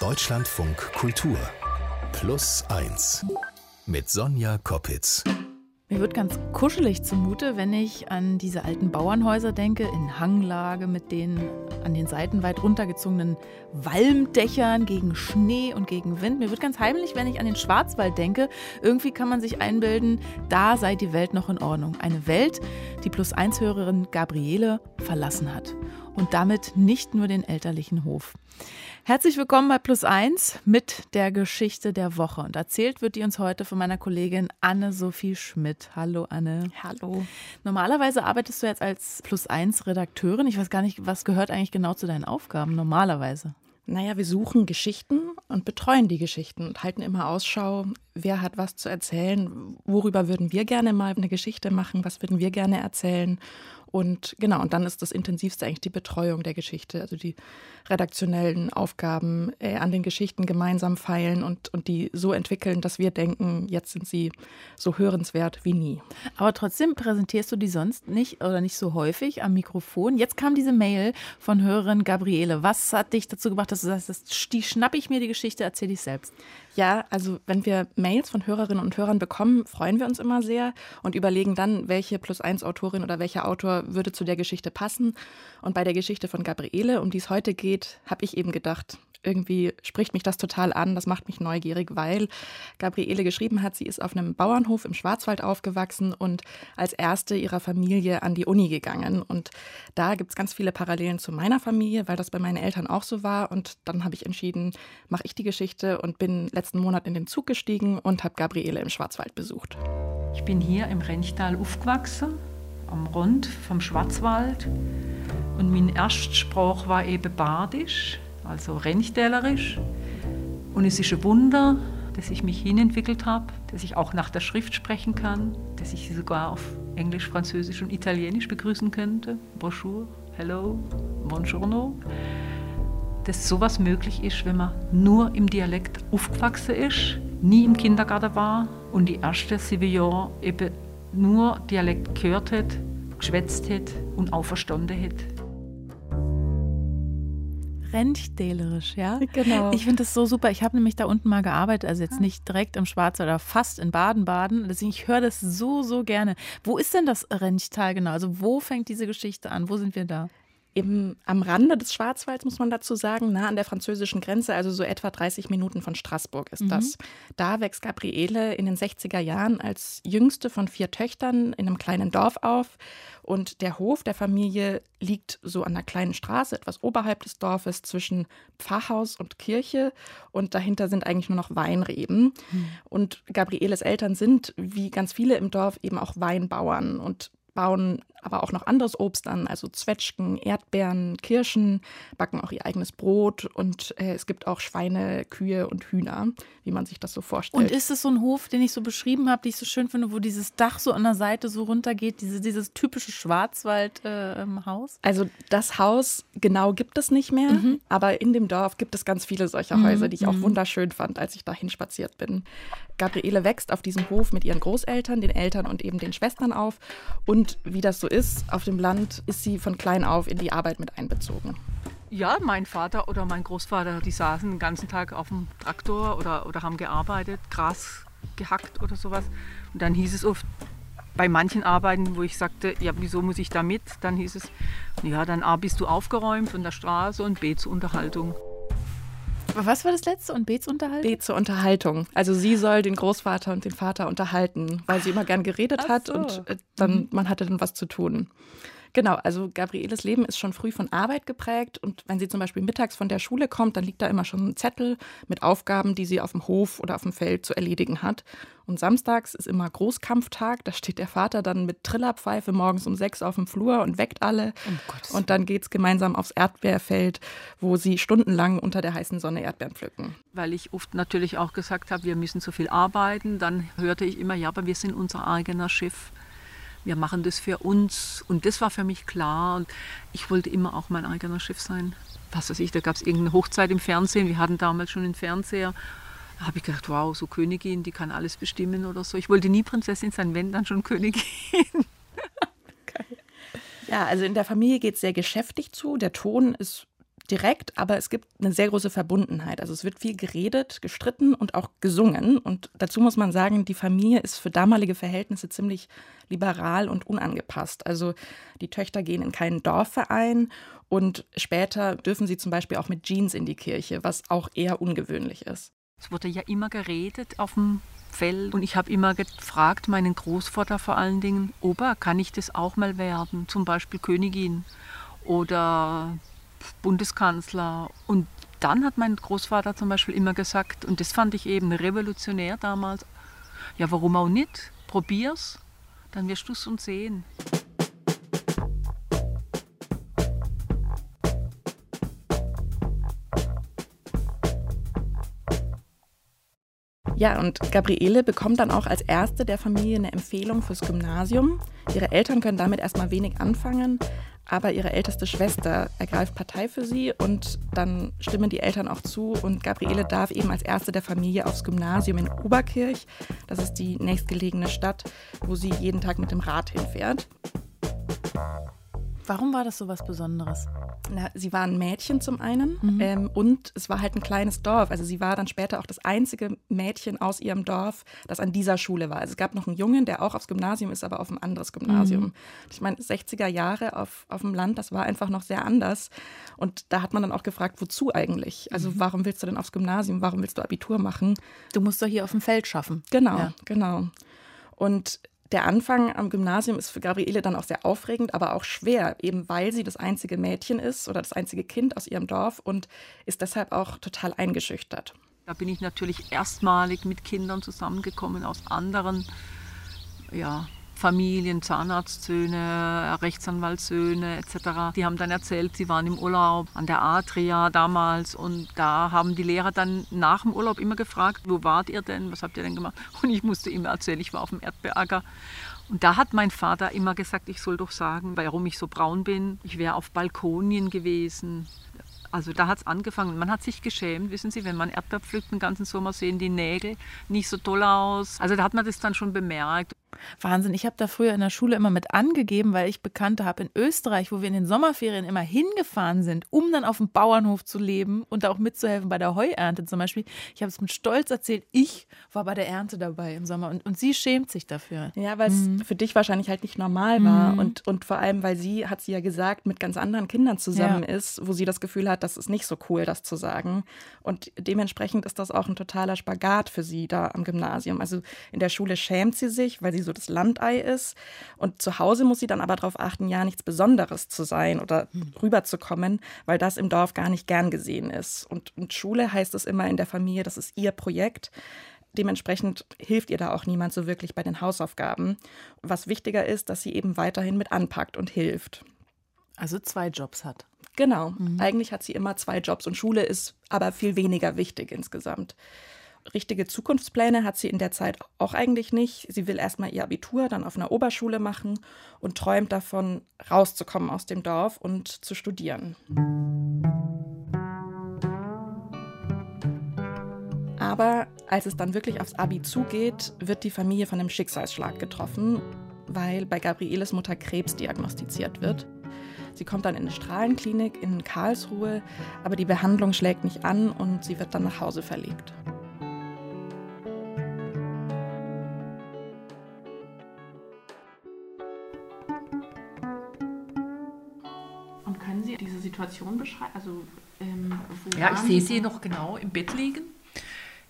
Deutschlandfunk Kultur Plus 1 mit Sonja Koppitz. Mir wird ganz kuschelig zumute, wenn ich an diese alten Bauernhäuser denke, in Hanglage mit den an den Seiten weit runtergezogenen Walmdächern gegen Schnee und gegen Wind. Mir wird ganz heimlich, wenn ich an den Schwarzwald denke. Irgendwie kann man sich einbilden, da sei die Welt noch in Ordnung. Eine Welt, die Plus-1-Hörerin Gabriele verlassen hat. Und damit nicht nur den elterlichen Hof. Herzlich willkommen bei Plus 1 mit der Geschichte der Woche. Und erzählt wird die uns heute von meiner Kollegin Anne-Sophie Schmidt. Hallo Anne. Hallo. Normalerweise arbeitest du jetzt als Plus 1 Redakteurin. Ich weiß gar nicht, was gehört eigentlich genau zu deinen Aufgaben normalerweise? Naja, wir suchen Geschichten und betreuen die Geschichten und halten immer Ausschau, wer hat was zu erzählen, worüber würden wir gerne mal eine Geschichte machen, was würden wir gerne erzählen. Und genau, und dann ist das Intensivste eigentlich die Betreuung der Geschichte, also die redaktionellen Aufgaben äh, an den Geschichten gemeinsam feilen und, und die so entwickeln, dass wir denken, jetzt sind sie so hörenswert wie nie. Aber trotzdem präsentierst du die sonst nicht oder nicht so häufig am Mikrofon. Jetzt kam diese Mail von Hörerin Gabriele. Was hat dich dazu gebracht, dass du sagst, die schnappe ich mir die Geschichte, erzähle ich selbst? Ja, also wenn wir Mails von Hörerinnen und Hörern bekommen, freuen wir uns immer sehr und überlegen dann, welche Plus-1-Autorin oder welcher Autor würde zu der Geschichte passen. Und bei der Geschichte von Gabriele, um die es heute geht, habe ich eben gedacht, irgendwie spricht mich das total an, das macht mich neugierig, weil Gabriele geschrieben hat, sie ist auf einem Bauernhof im Schwarzwald aufgewachsen und als erste ihrer Familie an die Uni gegangen. Und da gibt es ganz viele Parallelen zu meiner Familie, weil das bei meinen Eltern auch so war. Und dann habe ich entschieden, mache ich die Geschichte und bin letzten Monat in den Zug gestiegen und habe Gabriele im Schwarzwald besucht. Ich bin hier im Renchtal aufgewachsen, am Rund vom Schwarzwald. Und mein Erstspruch war eben Badisch also rennstellerisch. Und es ist ein Wunder, dass ich mich hinentwickelt habe, dass ich auch nach der Schrift sprechen kann, dass ich sie sogar auf Englisch, Französisch und Italienisch begrüßen könnte. Bonjour, hello, buongiorno. Dass sowas möglich ist, wenn man nur im Dialekt aufgewachsen ist, nie im Kindergarten war und die sieben Jahre eben nur Dialekt gehört hat, geschwätzt hat und auch verstanden hat. Rennstählerisch, ja? Genau. Ich finde das so super. Ich habe nämlich da unten mal gearbeitet, also jetzt nicht direkt im Schwarzwald, aber fast in Baden-Baden. Deswegen, ich höre das so, so gerne. Wo ist denn das Rennchtal genau? Also wo fängt diese Geschichte an? Wo sind wir da? Eben am Rande des Schwarzwalds, muss man dazu sagen, nah an der französischen Grenze, also so etwa 30 Minuten von Straßburg ist mhm. das. Da wächst Gabriele in den 60er Jahren als jüngste von vier Töchtern in einem kleinen Dorf auf. Und der Hof der Familie liegt so an einer kleinen Straße, etwas oberhalb des Dorfes, zwischen Pfarrhaus und Kirche. Und dahinter sind eigentlich nur noch Weinreben. Mhm. Und Gabrieles Eltern sind, wie ganz viele im Dorf, eben auch Weinbauern. Und bauen aber auch noch anderes Obst an, also Zwetschgen, Erdbeeren, Kirschen, backen auch ihr eigenes Brot und äh, es gibt auch Schweine, Kühe und Hühner, wie man sich das so vorstellt. Und ist es so ein Hof, den ich so beschrieben habe, den ich so schön finde, wo dieses Dach so an der Seite so runtergeht, diese, dieses typische Schwarzwaldhaus? Äh, also das Haus genau gibt es nicht mehr, mhm. aber in dem Dorf gibt es ganz viele solcher mhm. Häuser, die ich auch mhm. wunderschön fand, als ich dahin spaziert bin. Gabriele wächst auf diesem Hof mit ihren Großeltern, den Eltern und eben den Schwestern auf und wie das so ist, auf dem Land ist sie von klein auf in die Arbeit mit einbezogen. Ja, mein Vater oder mein Großvater, die saßen den ganzen Tag auf dem Traktor oder, oder haben gearbeitet, Gras gehackt oder sowas. Und dann hieß es oft, bei manchen Arbeiten, wo ich sagte, ja, wieso muss ich da mit? Dann hieß es, ja, dann A, bist du aufgeräumt von der Straße und B, zur Unterhaltung. Was war das letzte? Und B zur Unterhaltung? B zur Unterhaltung. Also sie soll den Großvater und den Vater unterhalten, weil sie immer gern geredet hat so. und äh, dann mhm. man hatte dann was zu tun. Genau, also Gabrieles Leben ist schon früh von Arbeit geprägt und wenn sie zum Beispiel mittags von der Schule kommt, dann liegt da immer schon ein Zettel mit Aufgaben, die sie auf dem Hof oder auf dem Feld zu erledigen hat. Und samstags ist immer Großkampftag, da steht der Vater dann mit Trillerpfeife morgens um sechs auf dem Flur und weckt alle. Oh und dann geht es gemeinsam aufs Erdbeerfeld, wo sie stundenlang unter der heißen Sonne Erdbeeren pflücken. Weil ich oft natürlich auch gesagt habe, wir müssen so viel arbeiten, dann hörte ich immer, ja, aber wir sind unser eigener Schiff wir machen das für uns. Und das war für mich klar. Und ich wollte immer auch mein eigener Chef sein. Was weiß ich, da gab es irgendeine Hochzeit im Fernsehen. Wir hatten damals schon einen Fernseher. Da habe ich gedacht, wow, so Königin, die kann alles bestimmen oder so. Ich wollte nie Prinzessin sein, wenn dann schon Königin. Ja, also in der Familie geht es sehr geschäftig zu. Der Ton ist direkt, aber es gibt eine sehr große Verbundenheit. Also es wird viel geredet, gestritten und auch gesungen. Und dazu muss man sagen, die Familie ist für damalige Verhältnisse ziemlich liberal und unangepasst. Also die Töchter gehen in keinen Dorfverein und später dürfen sie zum Beispiel auch mit Jeans in die Kirche, was auch eher ungewöhnlich ist. Es wurde ja immer geredet auf dem Feld und ich habe immer gefragt, meinen Großvater vor allen Dingen, Opa, kann ich das auch mal werden? Zum Beispiel Königin oder Bundeskanzler. Und dann hat mein Großvater zum Beispiel immer gesagt, und das fand ich eben revolutionär damals, ja, warum auch nicht? Probier's, dann wirst du es und sehen. Ja, und Gabriele bekommt dann auch als erste der Familie eine Empfehlung fürs Gymnasium. Ihre Eltern können damit erstmal wenig anfangen, aber ihre älteste Schwester ergreift Partei für sie und dann stimmen die Eltern auch zu und Gabriele darf eben als erste der Familie aufs Gymnasium in Oberkirch. Das ist die nächstgelegene Stadt, wo sie jeden Tag mit dem Rad hinfährt. Warum war das so was Besonderes? Na, sie war ein Mädchen zum einen mhm. ähm, und es war halt ein kleines Dorf. Also sie war dann später auch das einzige Mädchen aus ihrem Dorf, das an dieser Schule war. Also es gab noch einen Jungen, der auch aufs Gymnasium ist, aber auf ein anderes Gymnasium. Mhm. Ich meine, 60er Jahre auf, auf dem Land, das war einfach noch sehr anders. Und da hat man dann auch gefragt, wozu eigentlich? Also mhm. warum willst du denn aufs Gymnasium? Warum willst du Abitur machen? Du musst doch hier auf dem Feld schaffen. Genau, ja. genau. Und der Anfang am Gymnasium ist für Gabriele dann auch sehr aufregend, aber auch schwer, eben weil sie das einzige Mädchen ist oder das einzige Kind aus ihrem Dorf und ist deshalb auch total eingeschüchtert. Da bin ich natürlich erstmalig mit Kindern zusammengekommen aus anderen ja, Familien, Zahnarztsöhne, Rechtsanwaltssöhne etc. Die haben dann erzählt, sie waren im Urlaub an der Adria damals und da haben die Lehrer dann nach dem Urlaub immer gefragt, wo wart ihr denn, was habt ihr denn gemacht? Und ich musste immer erzählen, ich war auf dem Erdbeeracker. Und da hat mein Vater immer gesagt, ich soll doch sagen, warum ich so braun bin. Ich wäre auf Balkonien gewesen. Also da hat es angefangen. Man hat sich geschämt, wissen Sie, wenn man Erdbeer pflückt den ganzen Sommer, sehen die Nägel nicht so toll aus. Also da hat man das dann schon bemerkt. Wahnsinn. Ich habe da früher in der Schule immer mit angegeben, weil ich Bekannte habe in Österreich, wo wir in den Sommerferien immer hingefahren sind, um dann auf dem Bauernhof zu leben und auch mitzuhelfen bei der Heuernte zum Beispiel. Ich habe es mit Stolz erzählt, ich war bei der Ernte dabei im Sommer und, und sie schämt sich dafür. Ja, weil es mhm. für dich wahrscheinlich halt nicht normal war mhm. und, und vor allem, weil sie, hat sie ja gesagt, mit ganz anderen Kindern zusammen ja. ist, wo sie das Gefühl hat, das ist nicht so cool, das zu sagen. Und dementsprechend ist das auch ein totaler Spagat für sie da am Gymnasium. Also in der Schule schämt sie sich, weil sie so das Landei ist. Und zu Hause muss sie dann aber darauf achten, ja nichts Besonderes zu sein oder hm. rüberzukommen, weil das im Dorf gar nicht gern gesehen ist. Und, und Schule heißt es immer in der Familie, das ist ihr Projekt. Dementsprechend hilft ihr da auch niemand so wirklich bei den Hausaufgaben. Was wichtiger ist, dass sie eben weiterhin mit anpackt und hilft. Also zwei Jobs hat. Genau. Mhm. Eigentlich hat sie immer zwei Jobs und Schule ist aber viel weniger wichtig insgesamt. Richtige Zukunftspläne hat sie in der Zeit auch eigentlich nicht. Sie will erstmal ihr Abitur dann auf einer Oberschule machen und träumt davon, rauszukommen aus dem Dorf und zu studieren. Aber als es dann wirklich aufs Abi zugeht, wird die Familie von einem Schicksalsschlag getroffen, weil bei Gabrieles Mutter Krebs diagnostiziert wird. Sie kommt dann in eine Strahlenklinik in Karlsruhe, aber die Behandlung schlägt nicht an und sie wird dann nach Hause verlegt. Situation beschreiben? Also, ähm, ja, ich sehe sie noch genau im Bett liegen,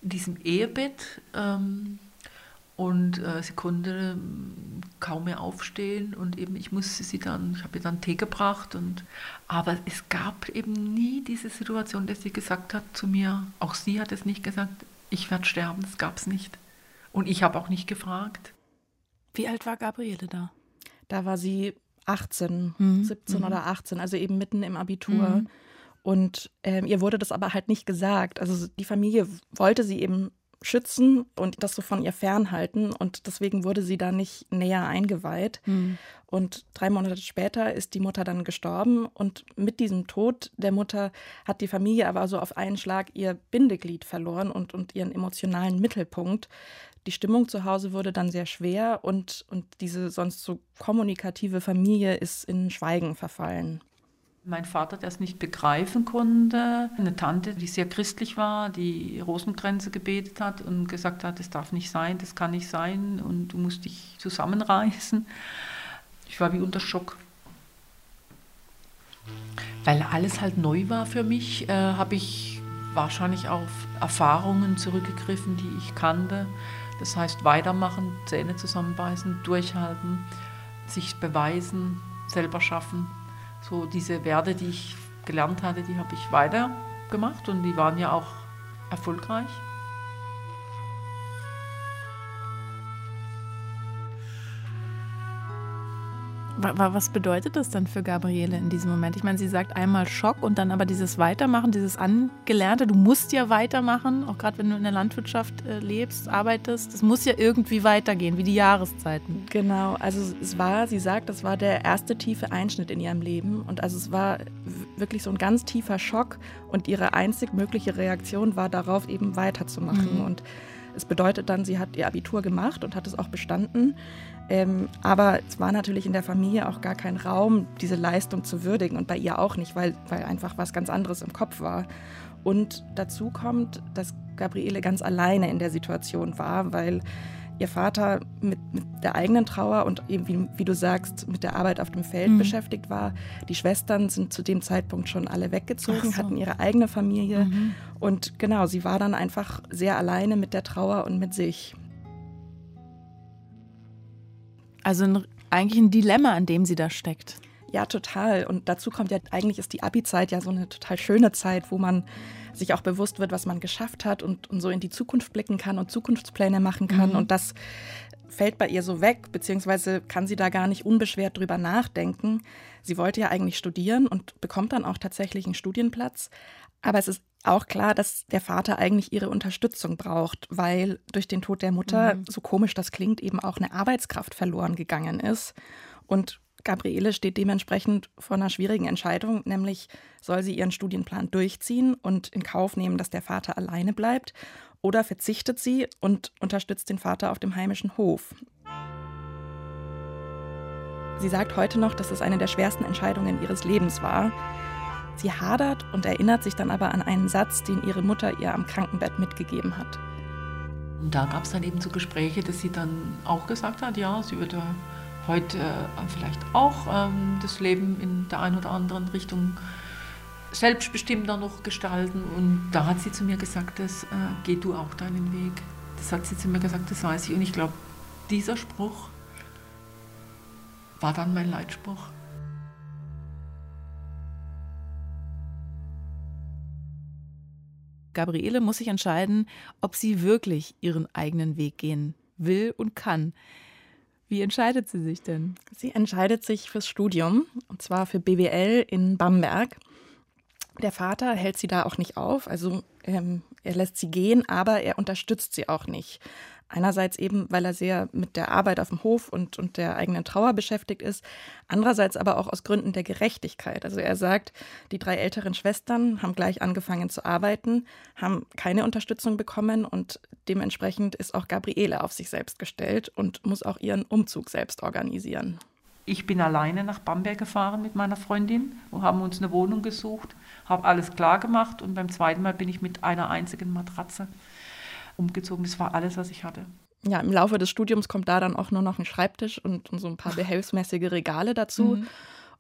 in diesem Ehebett. Ähm, und äh, sie konnte kaum mehr aufstehen und eben ich musste sie dann, ich habe ihr dann Tee gebracht und aber es gab eben nie diese Situation, dass sie gesagt hat zu mir, auch sie hat es nicht gesagt, ich werde sterben, das gab es nicht. Und ich habe auch nicht gefragt. Wie alt war Gabriele da? Da war sie 18, mhm. 17 mhm. oder 18, also eben mitten im Abitur. Mhm. Und ähm, ihr wurde das aber halt nicht gesagt. Also die Familie wollte sie eben schützen und das so von ihr fernhalten. Und deswegen wurde sie da nicht näher eingeweiht. Mhm. Und drei Monate später ist die Mutter dann gestorben. Und mit diesem Tod der Mutter hat die Familie aber so auf einen Schlag ihr Bindeglied verloren und, und ihren emotionalen Mittelpunkt. Die Stimmung zu Hause wurde dann sehr schwer und, und diese sonst so kommunikative Familie ist in Schweigen verfallen. Mein Vater, der es nicht begreifen konnte, eine Tante, die sehr christlich war, die Rosenkränze gebetet hat und gesagt hat, das darf nicht sein, das kann nicht sein und du musst dich zusammenreißen. Ich war wie unter Schock. Weil alles halt neu war für mich, äh, habe ich wahrscheinlich auf Erfahrungen zurückgegriffen, die ich kannte. Das heißt, weitermachen, Zähne zusammenbeißen, durchhalten, sich beweisen, selber schaffen. So diese Werte, die ich gelernt hatte, die habe ich weitergemacht und die waren ja auch erfolgreich. Was bedeutet das dann für Gabriele in diesem Moment? Ich meine, sie sagt einmal Schock und dann aber dieses Weitermachen, dieses Angelernte. Du musst ja weitermachen, auch gerade wenn du in der Landwirtschaft äh, lebst, arbeitest. Das muss ja irgendwie weitergehen, wie die Jahreszeiten. Genau, also es war, sie sagt, das war der erste tiefe Einschnitt in ihrem Leben. Und also es war wirklich so ein ganz tiefer Schock. Und ihre einzig mögliche Reaktion war darauf, eben weiterzumachen. Mhm. Und es bedeutet dann, sie hat ihr Abitur gemacht und hat es auch bestanden. Ähm, aber es war natürlich in der Familie auch gar kein Raum, diese Leistung zu würdigen und bei ihr auch nicht, weil, weil einfach was ganz anderes im Kopf war. Und dazu kommt, dass Gabriele ganz alleine in der Situation war, weil ihr Vater mit, mit der eigenen Trauer und eben, wie, wie, du sagst, mit der Arbeit auf dem Feld mhm. beschäftigt war. Die Schwestern sind zu dem Zeitpunkt schon alle weggezogen, so. hatten ihre eigene Familie. Mhm. Und genau, sie war dann einfach sehr alleine mit der Trauer und mit sich. Also ein, eigentlich ein Dilemma, an dem sie da steckt. Ja, total. Und dazu kommt ja, eigentlich ist die Abi-Zeit ja so eine total schöne Zeit, wo man sich auch bewusst wird, was man geschafft hat und, und so in die Zukunft blicken kann und Zukunftspläne machen kann. Mhm. Und das fällt bei ihr so weg, beziehungsweise kann sie da gar nicht unbeschwert drüber nachdenken. Sie wollte ja eigentlich studieren und bekommt dann auch tatsächlich einen Studienplatz. Aber es ist auch klar, dass der Vater eigentlich ihre Unterstützung braucht, weil durch den Tod der Mutter, mhm. so komisch das klingt, eben auch eine Arbeitskraft verloren gegangen ist. Und Gabriele steht dementsprechend vor einer schwierigen Entscheidung, nämlich soll sie ihren Studienplan durchziehen und in Kauf nehmen, dass der Vater alleine bleibt, oder verzichtet sie und unterstützt den Vater auf dem heimischen Hof. Sie sagt heute noch, dass es eine der schwersten Entscheidungen ihres Lebens war. Sie hadert und erinnert sich dann aber an einen Satz, den ihre Mutter ihr am Krankenbett mitgegeben hat. Und da gab es dann eben so Gespräche, dass sie dann auch gesagt hat, ja, sie würde heute äh, vielleicht auch ähm, das Leben in der einen oder anderen Richtung selbstbestimmter noch gestalten. Und da hat sie zu mir gesagt, das, äh, geh du auch deinen Weg. Das hat sie zu mir gesagt, das weiß ich. Und ich glaube, dieser Spruch war dann mein Leitspruch. Gabriele muss sich entscheiden, ob sie wirklich ihren eigenen Weg gehen will und kann. Wie entscheidet sie sich denn? Sie entscheidet sich fürs Studium, und zwar für BWL in Bamberg. Der Vater hält sie da auch nicht auf, also ähm, er lässt sie gehen, aber er unterstützt sie auch nicht. Einerseits eben, weil er sehr mit der Arbeit auf dem Hof und, und der eigenen Trauer beschäftigt ist. Andererseits aber auch aus Gründen der Gerechtigkeit. Also er sagt, die drei älteren Schwestern haben gleich angefangen zu arbeiten, haben keine Unterstützung bekommen und dementsprechend ist auch Gabriele auf sich selbst gestellt und muss auch ihren Umzug selbst organisieren. Ich bin alleine nach Bamberg gefahren mit meiner Freundin und haben uns eine Wohnung gesucht, habe alles klar gemacht und beim zweiten Mal bin ich mit einer einzigen Matratze umgezogen. Das war alles, was ich hatte. Ja, im Laufe des Studiums kommt da dann auch nur noch ein Schreibtisch und, und so ein paar behelfsmäßige Regale dazu. Mhm.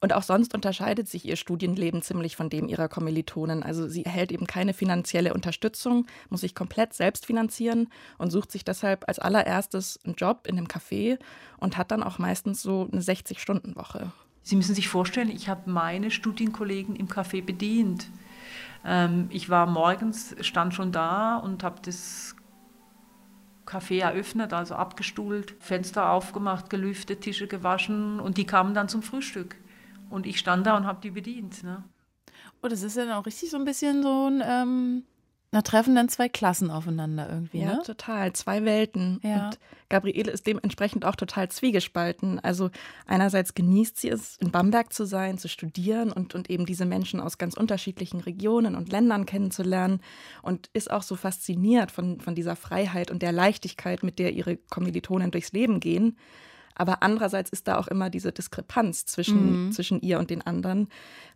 Und auch sonst unterscheidet sich ihr Studienleben ziemlich von dem ihrer Kommilitonen. Also sie erhält eben keine finanzielle Unterstützung, muss sich komplett selbst finanzieren und sucht sich deshalb als allererstes einen Job in einem Café und hat dann auch meistens so eine 60-Stunden-Woche. Sie müssen sich vorstellen, ich habe meine Studienkollegen im Café bedient. Ähm, ich war morgens, stand schon da und habe das Café eröffnet, also abgestuhlt, Fenster aufgemacht, gelüftet, Tische gewaschen und die kamen dann zum Frühstück. Und ich stand da und habe die bedient. Ne? Oh, das ist ja dann auch richtig so ein bisschen so ein, ähm, da treffen dann zwei Klassen aufeinander irgendwie, ja, ne? total. Zwei Welten. Ja. Und Gabriele ist dementsprechend auch total zwiegespalten. Also einerseits genießt sie es, in Bamberg zu sein, zu studieren und, und eben diese Menschen aus ganz unterschiedlichen Regionen und Ländern kennenzulernen und ist auch so fasziniert von, von dieser Freiheit und der Leichtigkeit, mit der ihre Kommilitonen durchs Leben gehen. Aber andererseits ist da auch immer diese Diskrepanz zwischen, mhm. zwischen ihr und den anderen,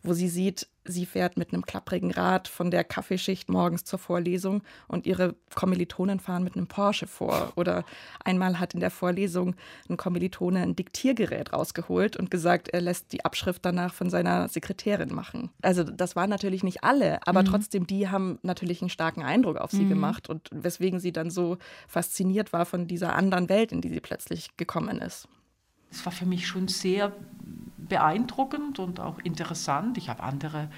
wo sie sieht, sie fährt mit einem klapprigen Rad von der Kaffeeschicht morgens zur Vorlesung und ihre Kommilitonen fahren mit einem Porsche vor. Oder einmal hat in der Vorlesung ein Kommilitone ein Diktiergerät rausgeholt und gesagt, er lässt die Abschrift danach von seiner Sekretärin machen. Also das waren natürlich nicht alle, aber mhm. trotzdem, die haben natürlich einen starken Eindruck auf sie mhm. gemacht und weswegen sie dann so fasziniert war von dieser anderen Welt, in die sie plötzlich gekommen ist. Es war für mich schon sehr beeindruckend und auch interessant. Ich habe andere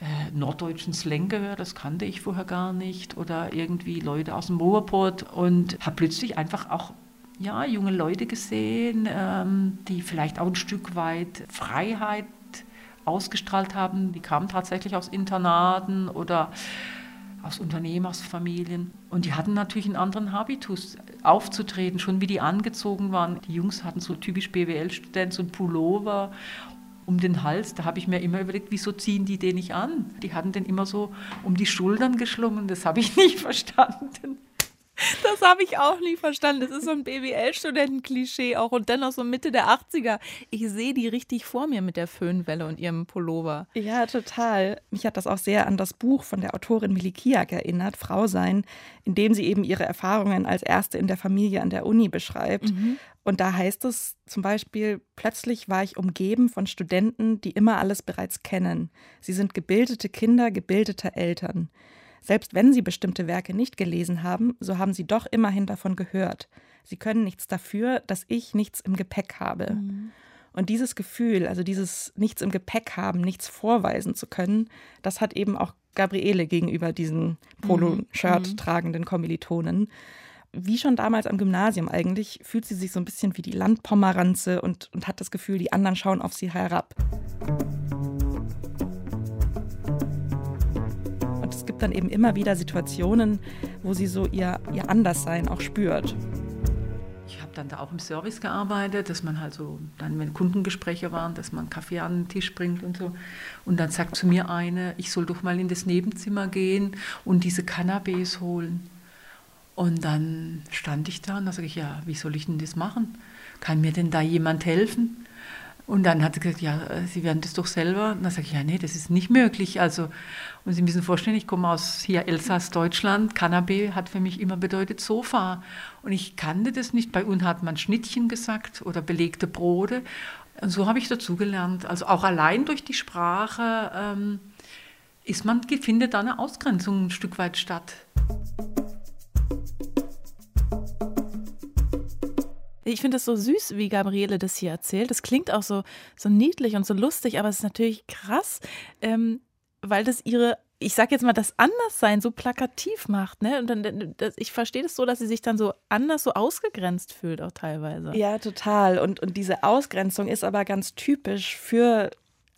äh, norddeutschen Slang gehört, das kannte ich vorher gar nicht. Oder irgendwie Leute aus dem Moorport und habe plötzlich einfach auch ja, junge Leute gesehen, ähm, die vielleicht auch ein Stück weit Freiheit ausgestrahlt haben. Die kamen tatsächlich aus Internaten oder aus Unternehmersfamilien. Und die hatten natürlich einen anderen Habitus aufzutreten, schon wie die angezogen waren. Die Jungs hatten so typisch BWL-Studenten, so ein Pullover um den Hals. Da habe ich mir immer überlegt, wieso ziehen die den nicht an? Die hatten den immer so um die Schultern geschlungen. Das habe ich nicht verstanden. Das habe ich auch nie verstanden. Das ist so ein BWL-Studenten-Klischee auch und dennoch so Mitte der 80er. Ich sehe die richtig vor mir mit der Föhnwelle und ihrem Pullover. Ja, total. Mich hat das auch sehr an das Buch von der Autorin Milikiak erinnert, Frau sein, in dem sie eben ihre Erfahrungen als Erste in der Familie an der Uni beschreibt. Mhm. Und da heißt es zum Beispiel, plötzlich war ich umgeben von Studenten, die immer alles bereits kennen. Sie sind gebildete Kinder gebildete Eltern. Selbst wenn sie bestimmte Werke nicht gelesen haben, so haben sie doch immerhin davon gehört. Sie können nichts dafür, dass ich nichts im Gepäck habe. Mhm. Und dieses Gefühl, also dieses Nichts im Gepäck haben, nichts vorweisen zu können, das hat eben auch Gabriele gegenüber diesen Polo-Shirt mhm. tragenden Kommilitonen. Wie schon damals am Gymnasium eigentlich, fühlt sie sich so ein bisschen wie die Landpomeranze und, und hat das Gefühl, die anderen schauen auf sie herab. Dann eben immer wieder Situationen, wo sie so ihr, ihr Anderssein auch spürt. Ich habe dann da auch im Service gearbeitet, dass man halt so, dann wenn Kundengespräche waren, dass man Kaffee an den Tisch bringt und so. Und dann sagt zu mir eine, ich soll doch mal in das Nebenzimmer gehen und diese Cannabis holen. Und dann stand ich da und da sage ich, ja, wie soll ich denn das machen? Kann mir denn da jemand helfen? Und dann hat sie gesagt, ja, Sie werden das doch selber. Und dann sage ich, ja, nee, das ist nicht möglich. Also, und Sie müssen vorstellen, ich komme aus hier Elsass, Deutschland. Cannabis hat für mich immer bedeutet Sofa. Und ich kannte das nicht. Bei uns hat man Schnittchen gesagt oder belegte Brote. Und so habe ich dazugelernt. Also auch allein durch die Sprache ähm, ist man, findet da eine Ausgrenzung ein Stück weit statt. Ich finde es so süß, wie Gabriele das hier erzählt. Das klingt auch so, so niedlich und so lustig, aber es ist natürlich krass, ähm, weil das ihre ich sag jetzt mal, das Anderssein so plakativ macht, ne? Und dann, das, ich verstehe das so, dass sie sich dann so anders, so ausgegrenzt fühlt, auch teilweise. Ja, total. Und, und diese Ausgrenzung ist aber ganz typisch für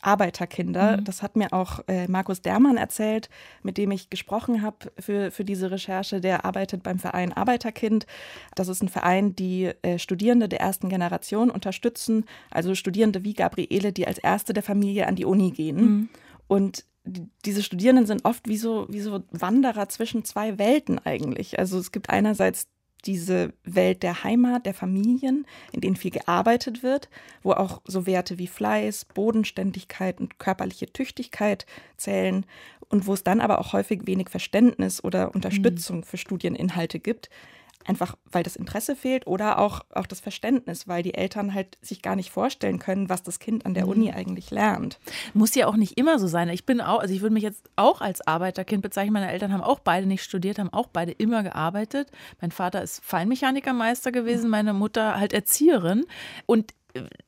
Arbeiterkinder. Mhm. Das hat mir auch äh, Markus Dermann erzählt, mit dem ich gesprochen habe für, für diese Recherche. Der arbeitet beim Verein Arbeiterkind. Das ist ein Verein, die äh, Studierende der ersten Generation unterstützen, also Studierende wie Gabriele, die als erste der Familie an die Uni gehen. Mhm. Und diese Studierenden sind oft wie so, wie so Wanderer zwischen zwei Welten eigentlich. Also es gibt einerseits diese Welt der Heimat, der Familien, in denen viel gearbeitet wird, wo auch so Werte wie Fleiß, Bodenständigkeit und körperliche Tüchtigkeit zählen und wo es dann aber auch häufig wenig Verständnis oder Unterstützung mhm. für Studieninhalte gibt, einfach weil das Interesse fehlt oder auch, auch das Verständnis, weil die Eltern halt sich gar nicht vorstellen können, was das Kind an der Uni mhm. eigentlich lernt. Muss ja auch nicht immer so sein. Ich bin auch, also ich würde mich jetzt auch als Arbeiterkind bezeichnen. Meine Eltern haben auch beide nicht studiert, haben auch beide immer gearbeitet. Mein Vater ist Feinmechanikermeister gewesen, meine Mutter halt Erzieherin. Und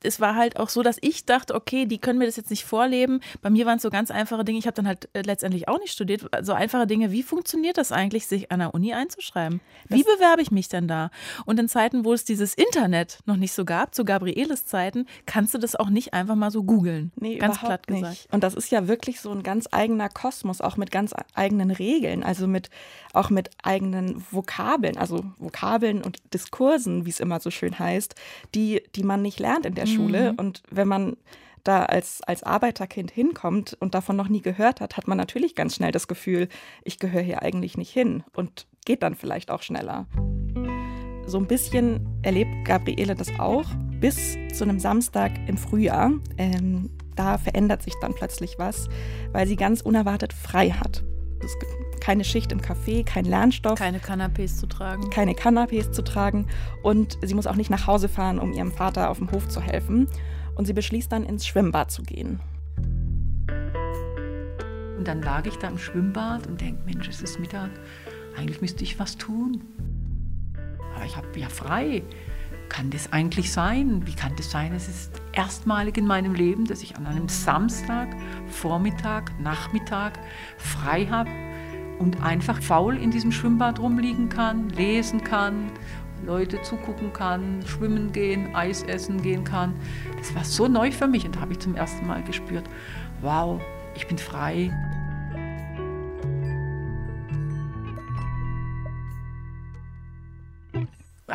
es war halt auch so, dass ich dachte, okay, die können mir das jetzt nicht vorleben. Bei mir waren es so ganz einfache Dinge. Ich habe dann halt äh, letztendlich auch nicht studiert. So einfache Dinge. Wie funktioniert das eigentlich, sich an der Uni einzuschreiben? Wie das bewerbe ich mich denn da? Und in Zeiten, wo es dieses Internet noch nicht so gab, zu Gabrieles Zeiten, kannst du das auch nicht einfach mal so googeln. Nee, ganz platt gesagt. Nicht. Und das ist ja wirklich so ein ganz eigener Kosmos, auch mit ganz eigenen Regeln, also mit auch mit eigenen Vokabeln, also Vokabeln und Diskursen, wie es immer so schön heißt, die, die man nicht lernt gelernt in der mhm. Schule. Und wenn man da als, als Arbeiterkind hinkommt und davon noch nie gehört hat, hat man natürlich ganz schnell das Gefühl, ich gehöre hier eigentlich nicht hin und geht dann vielleicht auch schneller. So ein bisschen erlebt Gabriele das auch, bis zu einem Samstag im Frühjahr. Ähm, da verändert sich dann plötzlich was, weil sie ganz unerwartet frei hat. Es gibt keine Schicht im Café, kein Lernstoff. Keine Kanapés zu tragen. Keine Kanapés zu tragen. Und sie muss auch nicht nach Hause fahren, um ihrem Vater auf dem Hof zu helfen. Und sie beschließt dann, ins Schwimmbad zu gehen. Und dann lag ich da im Schwimmbad und denke, Mensch, es ist Mittag, eigentlich müsste ich was tun. Aber ich habe ja frei. Kann das eigentlich sein? Wie kann das sein? Es ist erstmalig in meinem Leben, dass ich an einem Samstag, Vormittag, Nachmittag frei habe und einfach faul in diesem Schwimmbad rumliegen kann, lesen kann, Leute zugucken kann, schwimmen gehen, Eis essen gehen kann. Das war so neu für mich und da habe ich zum ersten Mal gespürt, wow, ich bin frei.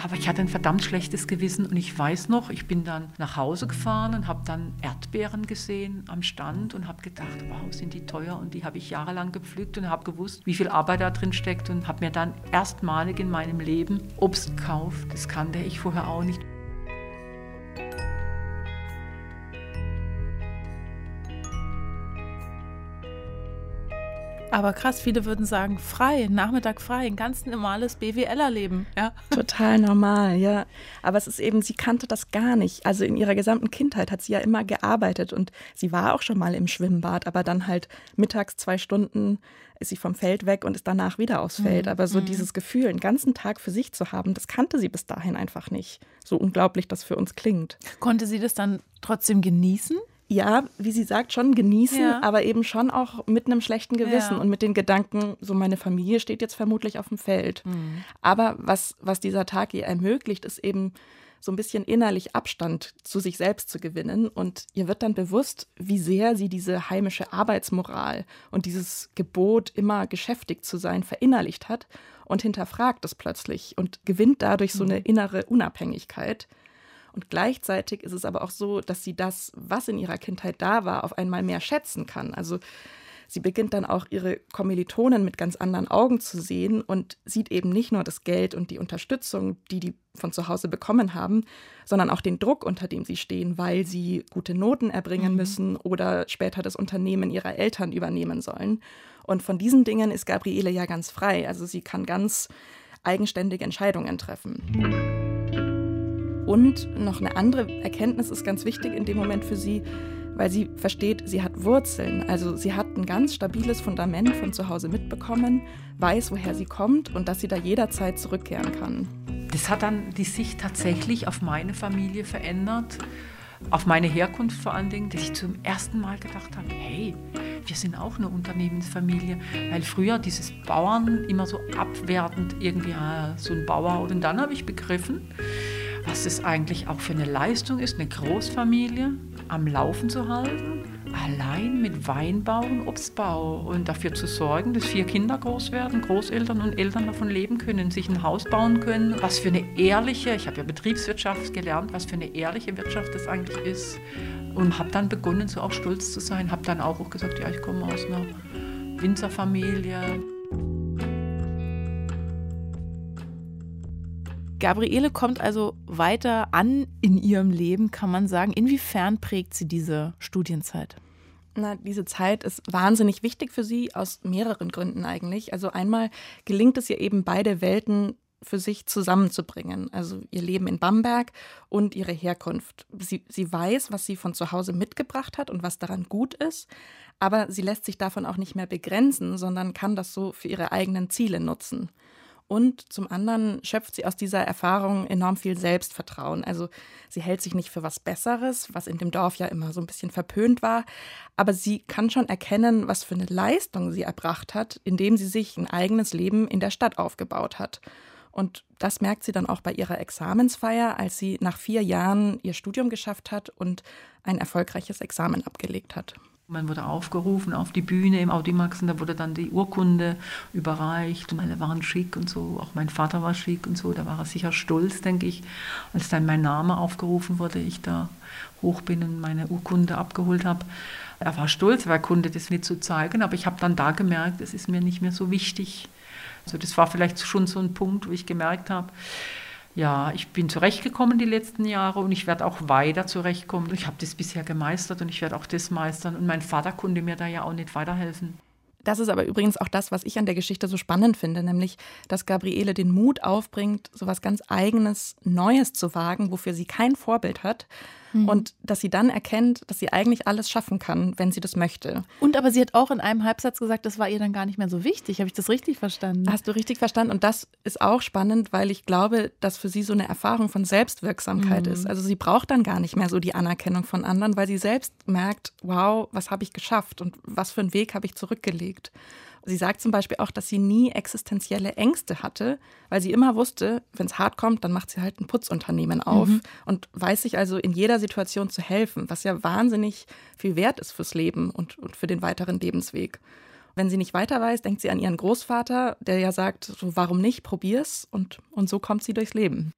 Aber ich hatte ein verdammt schlechtes Gewissen und ich weiß noch, ich bin dann nach Hause gefahren und habe dann Erdbeeren gesehen am Stand und habe gedacht, wow, sind die teuer und die habe ich jahrelang gepflückt und habe gewusst, wie viel Arbeit da drin steckt und habe mir dann erstmalig in meinem Leben Obst gekauft. Das kannte ich vorher auch nicht. Aber krass, viele würden sagen, frei, Nachmittag frei, ein ganz normales BWLer-Leben. Ja. Total normal, ja. Aber es ist eben, sie kannte das gar nicht. Also in ihrer gesamten Kindheit hat sie ja immer gearbeitet und sie war auch schon mal im Schwimmbad, aber dann halt mittags zwei Stunden ist sie vom Feld weg und ist danach wieder aufs Feld. Mhm. Aber so mhm. dieses Gefühl, einen ganzen Tag für sich zu haben, das kannte sie bis dahin einfach nicht. So unglaublich das für uns klingt. Konnte sie das dann trotzdem genießen? Ja, wie sie sagt, schon genießen, ja. aber eben schon auch mit einem schlechten Gewissen ja. und mit den Gedanken, so meine Familie steht jetzt vermutlich auf dem Feld. Mhm. Aber was, was dieser Tag ihr ermöglicht, ist eben so ein bisschen innerlich Abstand zu sich selbst zu gewinnen. Und ihr wird dann bewusst, wie sehr sie diese heimische Arbeitsmoral und dieses Gebot, immer geschäftig zu sein, verinnerlicht hat und hinterfragt es plötzlich und gewinnt dadurch so eine mhm. innere Unabhängigkeit. Und gleichzeitig ist es aber auch so, dass sie das, was in ihrer Kindheit da war, auf einmal mehr schätzen kann. Also sie beginnt dann auch ihre Kommilitonen mit ganz anderen Augen zu sehen und sieht eben nicht nur das Geld und die Unterstützung, die die von zu Hause bekommen haben, sondern auch den Druck, unter dem sie stehen, weil sie gute Noten erbringen mhm. müssen oder später das Unternehmen ihrer Eltern übernehmen sollen. Und von diesen Dingen ist Gabriele ja ganz frei. Also sie kann ganz eigenständige Entscheidungen treffen. Und noch eine andere Erkenntnis ist ganz wichtig in dem Moment für sie, weil sie versteht, sie hat Wurzeln. Also sie hat ein ganz stabiles Fundament von zu Hause mitbekommen, weiß, woher sie kommt und dass sie da jederzeit zurückkehren kann. Das hat dann die Sicht tatsächlich auf meine Familie verändert, auf meine Herkunft vor allen Dingen, dass ich zum ersten Mal gedacht habe, hey, wir sind auch eine Unternehmensfamilie, weil früher dieses Bauern immer so abwertend irgendwie ah, so ein Bauer und dann habe ich begriffen, was es eigentlich auch für eine Leistung ist, eine Großfamilie am Laufen zu halten, allein mit Weinbau und Obstbau und dafür zu sorgen, dass vier Kinder groß werden, Großeltern und Eltern davon leben können, sich ein Haus bauen können. Was für eine ehrliche, ich habe ja Betriebswirtschaft gelernt, was für eine ehrliche Wirtschaft das eigentlich ist. Und habe dann begonnen, so auch stolz zu sein, habe dann auch gesagt, ja, ich komme aus einer Winzerfamilie. Gabriele kommt also weiter an in ihrem Leben, kann man sagen. Inwiefern prägt sie diese Studienzeit? Na, diese Zeit ist wahnsinnig wichtig für sie aus mehreren Gründen eigentlich. Also einmal gelingt es ihr eben beide Welten für sich zusammenzubringen. Also ihr Leben in Bamberg und ihre Herkunft. Sie, sie weiß, was sie von zu Hause mitgebracht hat und was daran gut ist, aber sie lässt sich davon auch nicht mehr begrenzen, sondern kann das so für ihre eigenen Ziele nutzen. Und zum anderen schöpft sie aus dieser Erfahrung enorm viel Selbstvertrauen. Also sie hält sich nicht für was Besseres, was in dem Dorf ja immer so ein bisschen verpönt war. Aber sie kann schon erkennen, was für eine Leistung sie erbracht hat, indem sie sich ein eigenes Leben in der Stadt aufgebaut hat. Und das merkt sie dann auch bei ihrer Examensfeier, als sie nach vier Jahren ihr Studium geschafft hat und ein erfolgreiches Examen abgelegt hat. Man wurde aufgerufen auf die Bühne im Audimax und da wurde dann die Urkunde überreicht und alle waren schick und so. Auch mein Vater war schick und so. Da war er sicher stolz, denke ich, als dann mein Name aufgerufen wurde, ich da hoch bin und meine Urkunde abgeholt habe. Er war stolz, er konnte das nicht so zeigen, aber ich habe dann da gemerkt, es ist mir nicht mehr so wichtig. Also das war vielleicht schon so ein Punkt, wo ich gemerkt habe, Ja, ich bin zurechtgekommen die letzten Jahre und ich werde auch weiter zurechtkommen. Ich habe das bisher gemeistert und ich werde auch das meistern. Und mein Vater konnte mir da ja auch nicht weiterhelfen. Das ist aber übrigens auch das, was ich an der Geschichte so spannend finde, nämlich, dass Gabriele den Mut aufbringt, so was ganz Eigenes, Neues zu wagen, wofür sie kein Vorbild hat. Mhm. Und dass sie dann erkennt, dass sie eigentlich alles schaffen kann, wenn sie das möchte. Und aber sie hat auch in einem Halbsatz gesagt, das war ihr dann gar nicht mehr so wichtig. Habe ich das richtig verstanden? Hast du richtig verstanden? Und das ist auch spannend, weil ich glaube, dass für sie so eine Erfahrung von Selbstwirksamkeit mhm. ist. Also sie braucht dann gar nicht mehr so die Anerkennung von anderen, weil sie selbst merkt, wow, was habe ich geschafft und was für einen Weg habe ich zurückgelegt. Sie sagt zum Beispiel auch, dass sie nie existenzielle Ängste hatte, weil sie immer wusste, wenn es hart kommt, dann macht sie halt ein Putzunternehmen auf mhm. und weiß sich also in jeder Situation zu helfen, was ja wahnsinnig viel wert ist fürs Leben und, und für den weiteren Lebensweg. Wenn sie nicht weiter weiß, denkt sie an ihren Großvater, der ja sagt, so warum nicht, probier's und, und so kommt sie durchs Leben.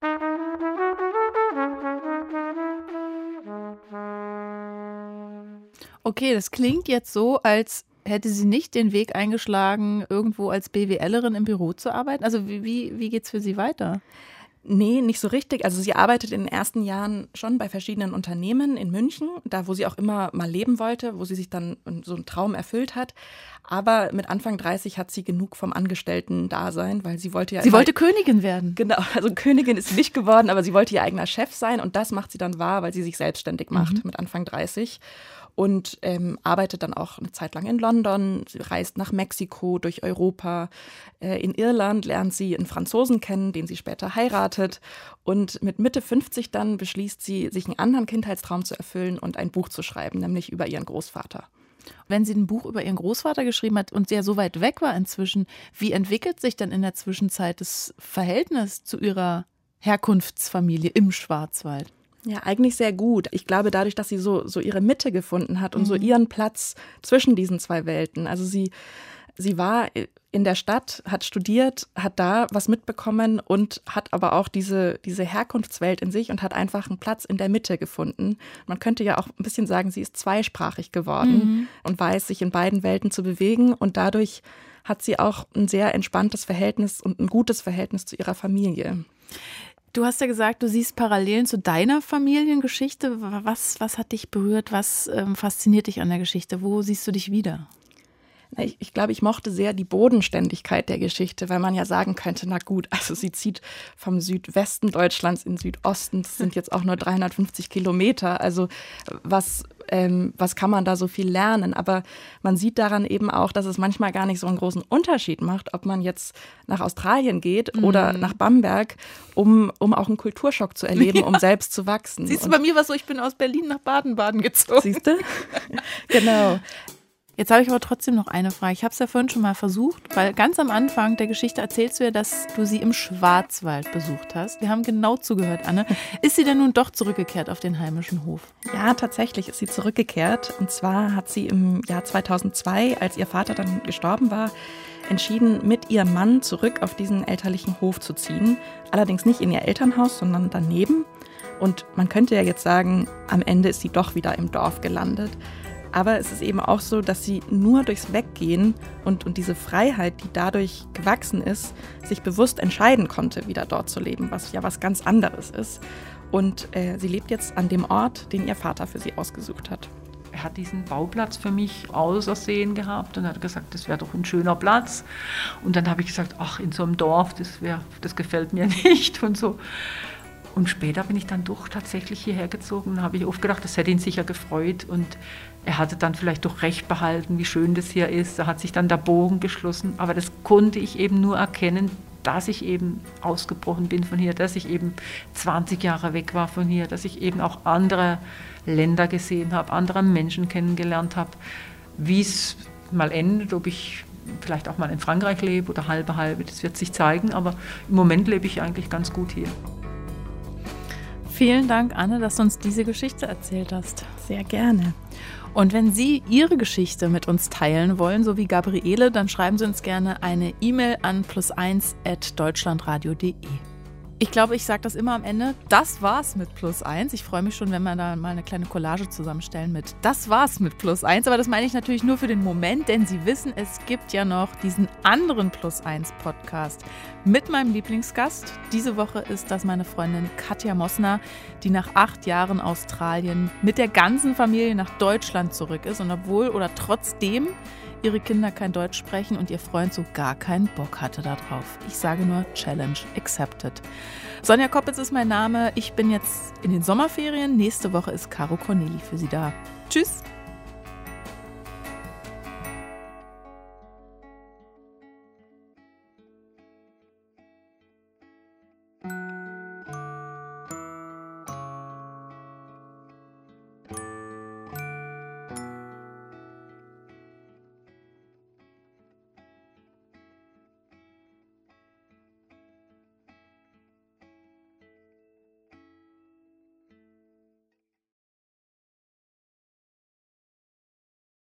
Okay, das klingt jetzt so, als hätte sie nicht den Weg eingeschlagen, irgendwo als BWLerin im Büro zu arbeiten? Also wie, wie, wie geht es für sie weiter? Nee, nicht so richtig. Also sie arbeitet in den ersten Jahren schon bei verschiedenen Unternehmen in München, da wo sie auch immer mal leben wollte, wo sie sich dann so einen Traum erfüllt hat. Aber mit Anfang 30 hat sie genug vom Angestellten-Dasein, weil sie wollte ja. Sie wollte Königin werden. Genau, also Königin ist sie nicht geworden, aber sie wollte ihr eigener Chef sein und das macht sie dann wahr, weil sie sich selbstständig macht mhm. mit Anfang 30 und ähm, arbeitet dann auch eine Zeit lang in London, sie reist nach Mexiko, durch Europa. Äh, in Irland lernt sie einen Franzosen kennen, den sie später heiratet. Und mit Mitte 50 dann beschließt sie, sich einen anderen Kindheitstraum zu erfüllen und ein Buch zu schreiben, nämlich über ihren Großvater. Wenn sie ein Buch über ihren Großvater geschrieben hat und sehr so weit weg war inzwischen, wie entwickelt sich dann in der Zwischenzeit das Verhältnis zu ihrer Herkunftsfamilie im Schwarzwald? Ja, eigentlich sehr gut. Ich glaube, dadurch, dass sie so, so ihre Mitte gefunden hat und mhm. so ihren Platz zwischen diesen zwei Welten. Also sie, sie war in der Stadt, hat studiert, hat da was mitbekommen und hat aber auch diese, diese Herkunftswelt in sich und hat einfach einen Platz in der Mitte gefunden. Man könnte ja auch ein bisschen sagen, sie ist zweisprachig geworden mhm. und weiß, sich in beiden Welten zu bewegen und dadurch hat sie auch ein sehr entspanntes Verhältnis und ein gutes Verhältnis zu ihrer Familie. Du hast ja gesagt, du siehst Parallelen zu deiner Familiengeschichte. Was, was hat dich berührt? Was ähm, fasziniert dich an der Geschichte? Wo siehst du dich wieder? Ich, ich, glaube, ich mochte sehr die Bodenständigkeit der Geschichte, weil man ja sagen könnte, na gut, also sie zieht vom Südwesten Deutschlands in Südosten, das sind jetzt auch nur 350 Kilometer. Also was, ähm, was kann man da so viel lernen? Aber man sieht daran eben auch, dass es manchmal gar nicht so einen großen Unterschied macht, ob man jetzt nach Australien geht mhm. oder nach Bamberg, um, um auch einen Kulturschock zu erleben, ja. um selbst zu wachsen. Siehst du, bei mir war so, ich bin aus Berlin nach Baden-Baden gezogen. Siehst du? genau. Jetzt habe ich aber trotzdem noch eine Frage. Ich habe es ja vorhin schon mal versucht, weil ganz am Anfang der Geschichte erzählst du ja, dass du sie im Schwarzwald besucht hast. Wir haben genau zugehört, Anne. Ist sie denn nun doch zurückgekehrt auf den heimischen Hof? Ja, tatsächlich ist sie zurückgekehrt. Und zwar hat sie im Jahr 2002, als ihr Vater dann gestorben war, entschieden, mit ihrem Mann zurück auf diesen elterlichen Hof zu ziehen. Allerdings nicht in ihr Elternhaus, sondern daneben. Und man könnte ja jetzt sagen, am Ende ist sie doch wieder im Dorf gelandet. Aber es ist eben auch so, dass sie nur durchs Weggehen und, und diese Freiheit, die dadurch gewachsen ist, sich bewusst entscheiden konnte, wieder dort zu leben, was ja was ganz anderes ist. Und äh, sie lebt jetzt an dem Ort, den ihr Vater für sie ausgesucht hat. Er hat diesen Bauplatz für mich ausersehen gehabt und hat gesagt, das wäre doch ein schöner Platz. Und dann habe ich gesagt, ach, in so einem Dorf, das, wär, das gefällt mir nicht und so. Und später bin ich dann doch tatsächlich hierher gezogen und habe ich oft gedacht, das hätte ihn sicher gefreut. Und er hatte dann vielleicht doch recht behalten, wie schön das hier ist. Da hat sich dann der Bogen geschlossen. Aber das konnte ich eben nur erkennen, dass ich eben ausgebrochen bin von hier, dass ich eben 20 Jahre weg war von hier, dass ich eben auch andere Länder gesehen habe, andere Menschen kennengelernt habe. Wie es mal endet, ob ich vielleicht auch mal in Frankreich lebe oder halbe halbe, das wird sich zeigen. Aber im Moment lebe ich eigentlich ganz gut hier. Vielen Dank, Anne, dass du uns diese Geschichte erzählt hast. Sehr gerne. Und wenn Sie Ihre Geschichte mit uns teilen wollen, so wie Gabriele, dann schreiben Sie uns gerne eine E-Mail an plus1 at deutschlandradio.de. Ich glaube, ich sage das immer am Ende. Das war's mit Plus 1. Ich freue mich schon, wenn wir da mal eine kleine Collage zusammenstellen mit Das war's mit Plus 1. Aber das meine ich natürlich nur für den Moment, denn Sie wissen, es gibt ja noch diesen anderen Plus 1 Podcast mit meinem Lieblingsgast. Diese Woche ist das meine Freundin Katja Mosner, die nach acht Jahren Australien mit der ganzen Familie nach Deutschland zurück ist. Und obwohl oder trotzdem ihre Kinder kein Deutsch sprechen und ihr Freund so gar keinen Bock hatte darauf. Ich sage nur Challenge accepted. Sonja Koppitz ist mein Name. Ich bin jetzt in den Sommerferien. Nächste Woche ist Caro Corneli für Sie da. Tschüss.